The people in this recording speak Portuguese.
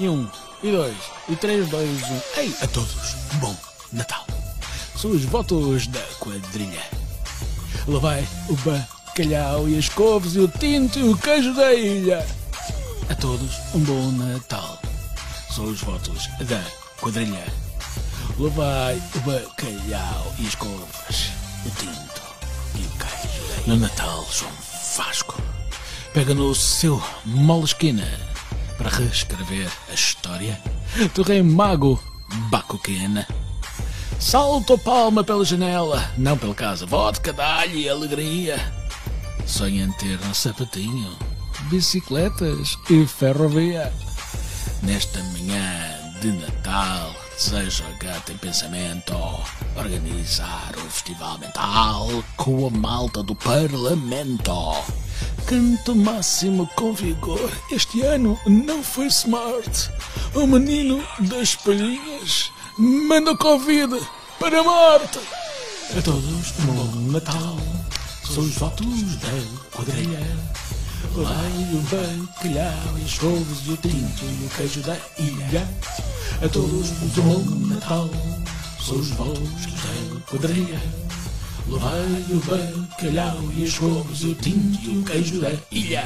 E um, e dois, e três, dois, um. Ei, a todos, bom Natal. São os votos da quadrilha. Lá vai o bacalhau e as couves e o tinto e o queijo da ilha. A todos, um bom Natal. São os votos da quadrilha. Lá vai o bacalhau e as couves, o tinto e o queijo da ilha. No Natal, João Vasco pega no seu molesquina para reescrever a história do rei mago Bacuquena. Salto palma pela janela, não pela casa. Vodka, dalho e alegria. Sonha em ter um sapatinho, bicicletas e ferrovia. Nesta manhã de Natal, desejo a gata em pensamento organizar um festival mental com a malta do Parlamento. Canto máximo com vigor. Este ano não foi smart. O menino das palhinhas manda Covid para Marte. A todos um bom Natal. São os votos da quadrilha. Vai o bacalhau e as couves e o tinto e o queijo da ilha. A todos um bom Natal. São os votos da quadrilha. Vai o bacalhau e as couves o tinto e o queijo da ilha.